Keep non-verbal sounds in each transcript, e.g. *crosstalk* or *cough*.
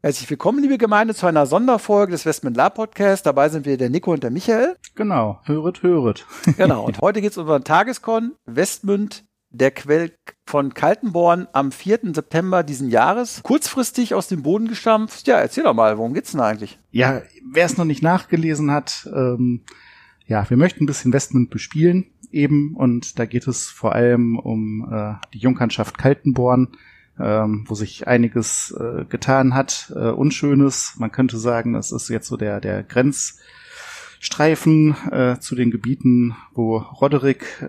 Herzlich willkommen, liebe Gemeinde, zu einer Sonderfolge des Westman Lab Podcast. Dabei sind wir der Nico und der Michael. Genau, höret, höret. *laughs* genau, und heute geht es um unseren Tageskon Westmünd, der Quell von Kaltenborn am 4. September diesen Jahres. Kurzfristig aus dem Boden gestampft. Ja, erzähl doch mal, worum geht's denn eigentlich? Ja, wer es noch nicht nachgelesen hat, ähm, ja, wir möchten ein bisschen Westmünd bespielen eben und da geht es vor allem um äh, die Jungherrschaft Kaltenborn ähm, wo sich einiges äh, getan hat, äh, Unschönes. Man könnte sagen, es ist jetzt so der, der Grenzstreifen äh, zu den Gebieten, wo Roderick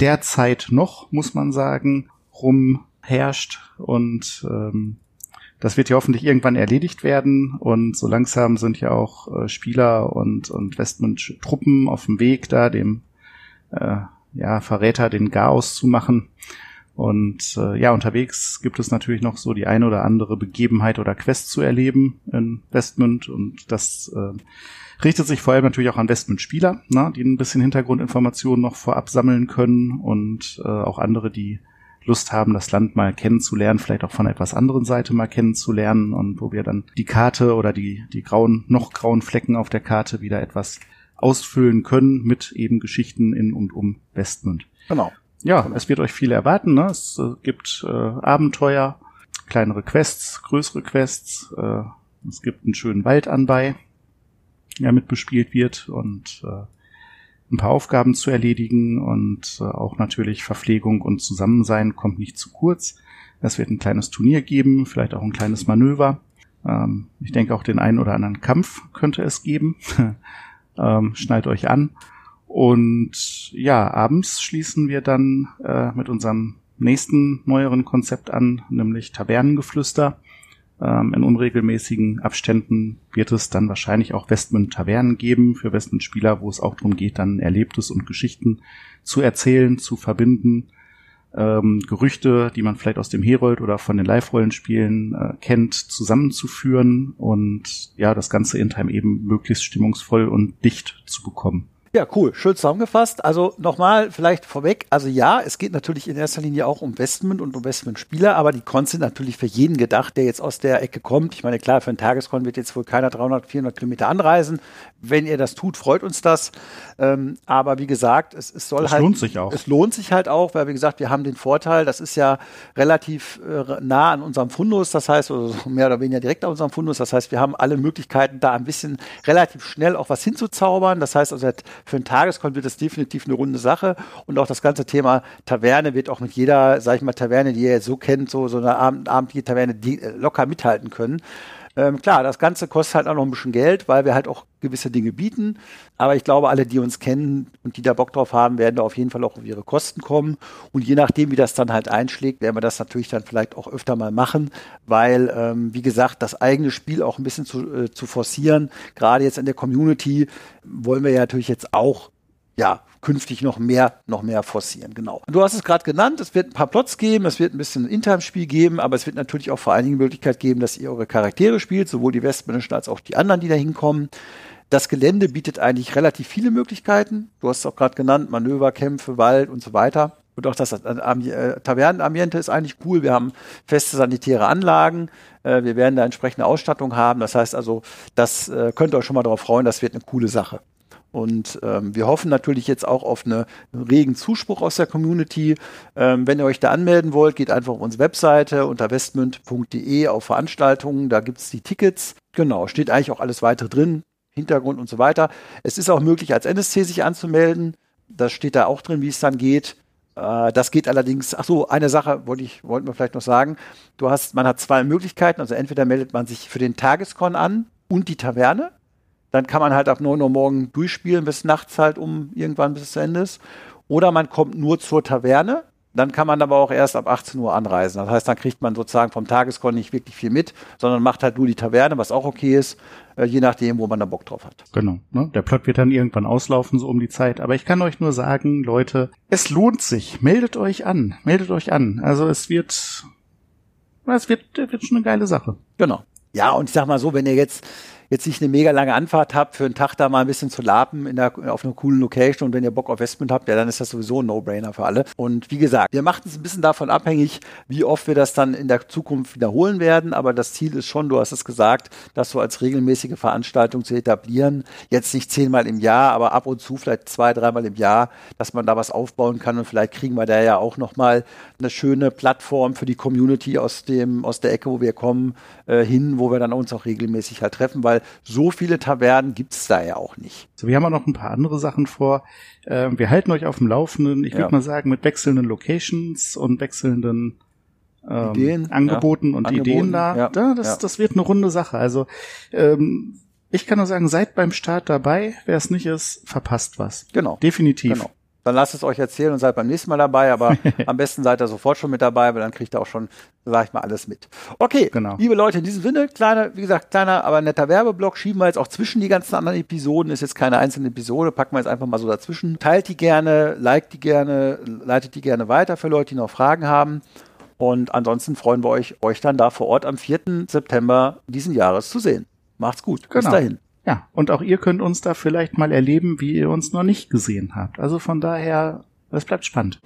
derzeit noch, muss man sagen, rumherrscht und ähm, das wird ja hoffentlich irgendwann erledigt werden und so langsam sind ja auch Spieler und, und Westmund-Truppen auf dem Weg da, dem ja, Verräter den Chaos zu machen. Und äh, ja, unterwegs gibt es natürlich noch so die eine oder andere Begebenheit oder Quest zu erleben in Westmund und das äh, richtet sich vor allem natürlich auch an Westmund-Spieler, ne, die ein bisschen Hintergrundinformationen noch vorab sammeln können und äh, auch andere, die Lust haben, das Land mal kennenzulernen, vielleicht auch von etwas anderen Seite mal kennenzulernen und wo wir dann die Karte oder die, die grauen, noch grauen Flecken auf der Karte wieder etwas ausfüllen können mit eben Geschichten in und um Westmund. Genau ja, es wird euch viel erwarten. Ne? Es äh, gibt äh, Abenteuer, kleinere Quests, größere Quests. Äh, es gibt einen schönen Wald anbei, der mit bespielt wird und äh, ein paar Aufgaben zu erledigen und äh, auch natürlich Verpflegung und Zusammensein kommt nicht zu kurz. Es wird ein kleines Turnier geben, vielleicht auch ein kleines Manöver. Ähm, ich denke auch den einen oder anderen Kampf könnte es geben. *laughs* ähm, schnallt euch an. Und ja, abends schließen wir dann äh, mit unserem nächsten neueren Konzept an, nämlich Tavernengeflüster. Ähm, in unregelmäßigen Abständen wird es dann wahrscheinlich auch Westmund-Tavernen geben für Westmund-Spieler, wo es auch darum geht, dann Erlebtes und Geschichten zu erzählen, zu verbinden. Ähm, Gerüchte, die man vielleicht aus dem Herold oder von den Live-Rollenspielen äh, kennt, zusammenzuführen und ja, das Ganze in Time eben möglichst stimmungsvoll und dicht zu bekommen. Ja, cool. Schön zusammengefasst. Also nochmal vielleicht vorweg. Also ja, es geht natürlich in erster Linie auch um Westment und um Westment-Spieler, aber die Cons sind natürlich für jeden gedacht, der jetzt aus der Ecke kommt. Ich meine, klar, für einen Tageskon wird jetzt wohl keiner 300, 400 Kilometer anreisen. Wenn ihr das tut, freut uns das. Ähm, aber wie gesagt, es, es soll das halt. Es lohnt sich auch. Es lohnt sich halt auch, weil wie gesagt, wir haben den Vorteil, das ist ja relativ äh, nah an unserem Fundus, das heißt, also mehr oder weniger direkt an unserem Fundus. Das heißt, wir haben alle Möglichkeiten, da ein bisschen relativ schnell auch was hinzuzaubern. Das heißt also, für einen Tageskon wird das definitiv eine runde Sache. Und auch das ganze Thema Taverne wird auch mit jeder, sag ich mal, Taverne, die ihr jetzt so kennt, so, so eine Abend, abendliche Taverne, die äh, locker mithalten können. Ähm, klar, das Ganze kostet halt auch noch ein bisschen Geld, weil wir halt auch gewisse Dinge bieten. Aber ich glaube, alle, die uns kennen und die da Bock drauf haben, werden da auf jeden Fall auch auf ihre Kosten kommen. Und je nachdem, wie das dann halt einschlägt, werden wir das natürlich dann vielleicht auch öfter mal machen, weil, ähm, wie gesagt, das eigene Spiel auch ein bisschen zu, äh, zu forcieren, gerade jetzt in der Community, wollen wir ja natürlich jetzt auch ja, künftig noch mehr, noch mehr forcieren. Genau. Du hast es gerade genannt, es wird ein paar Plots geben, es wird ein bisschen ein Intime-Spiel geben, aber es wird natürlich auch vor allen Dingen die Möglichkeit geben, dass ihr eure Charaktere spielt, sowohl die Westmännischen als auch die anderen, die da hinkommen. Das Gelände bietet eigentlich relativ viele Möglichkeiten. Du hast es auch gerade genannt, Manöver, Kämpfe, Wald und so weiter. Und auch das äh, Tavernenambiente ist eigentlich cool. Wir haben feste sanitäre Anlagen. Äh, wir werden da entsprechende Ausstattung haben. Das heißt also, das äh, könnt ihr euch schon mal darauf freuen. Das wird eine coole Sache. Und ähm, wir hoffen natürlich jetzt auch auf eine, einen regen Zuspruch aus der Community. Ähm, wenn ihr euch da anmelden wollt, geht einfach auf unsere Webseite unter westmünd.de auf Veranstaltungen. Da gibt's die Tickets. Genau, steht eigentlich auch alles weitere drin, Hintergrund und so weiter. Es ist auch möglich, als NSC sich anzumelden. Das steht da auch drin, wie es dann geht. Äh, das geht allerdings, ach so, eine Sache wollte ich, wollten wir vielleicht noch sagen. Du hast, man hat zwei Möglichkeiten. Also entweder meldet man sich für den Tageskon an und die Taverne. Dann kann man halt ab 9 Uhr morgen durchspielen bis nachts halt um irgendwann bis es zu Ende ist. Oder man kommt nur zur Taverne Dann kann man aber auch erst ab 18 Uhr anreisen. Das heißt, dann kriegt man sozusagen vom Tageskon nicht wirklich viel mit, sondern macht halt nur die Taverne, was auch okay ist, äh, je nachdem, wo man da Bock drauf hat. Genau. Ne? Der Plot wird dann irgendwann auslaufen, so um die Zeit. Aber ich kann euch nur sagen, Leute, es lohnt sich. Meldet euch an. Meldet euch an. Also es wird, es wird, wird schon eine geile Sache. Genau. Ja, und ich sag mal so, wenn ihr jetzt jetzt nicht eine mega lange Anfahrt habt, für einen Tag da mal ein bisschen zu lapen in der, auf einer coolen Location und wenn ihr Bock auf Westment habt, ja, dann ist das sowieso ein No-Brainer für alle. Und wie gesagt, wir machen es ein bisschen davon abhängig, wie oft wir das dann in der Zukunft wiederholen werden, aber das Ziel ist schon, du hast es gesagt, das so als regelmäßige Veranstaltung zu etablieren. Jetzt nicht zehnmal im Jahr, aber ab und zu vielleicht zwei, dreimal im Jahr, dass man da was aufbauen kann und vielleicht kriegen wir da ja auch nochmal eine schöne Plattform für die Community aus dem, aus der Ecke, wo wir kommen, äh, hin, wo wir dann uns auch regelmäßig halt treffen, weil so viele Tavernen gibt es da ja auch nicht. So, wir haben auch noch ein paar andere Sachen vor. Äh, wir halten euch auf dem Laufenden, ich würde ja. mal sagen, mit wechselnden Locations und wechselnden ähm, Ideen, Angeboten ja. und Angeboten, Ideen da. Ja. da das, das wird eine runde Sache. Also ähm, ich kann nur sagen, seid beim Start dabei. Wer es nicht ist, verpasst was. Genau. Definitiv. Genau dann lasst es euch erzählen und seid beim nächsten Mal dabei, aber *laughs* am besten seid ihr sofort schon mit dabei, weil dann kriegt ihr auch schon, sag ich mal, alles mit. Okay, genau. liebe Leute, in diesem Sinne, kleiner, wie gesagt, kleiner, aber netter Werbeblock, schieben wir jetzt auch zwischen die ganzen anderen Episoden, ist jetzt keine einzelne Episode, packen wir jetzt einfach mal so dazwischen. Teilt die gerne, liked die gerne, leitet die gerne weiter für Leute, die noch Fragen haben. Und ansonsten freuen wir euch, euch dann da vor Ort am 4. September diesen Jahres zu sehen. Macht's gut. Genau. Bis dahin. Ja, und auch ihr könnt uns da vielleicht mal erleben, wie ihr uns noch nicht gesehen habt. Also von daher, es bleibt spannend.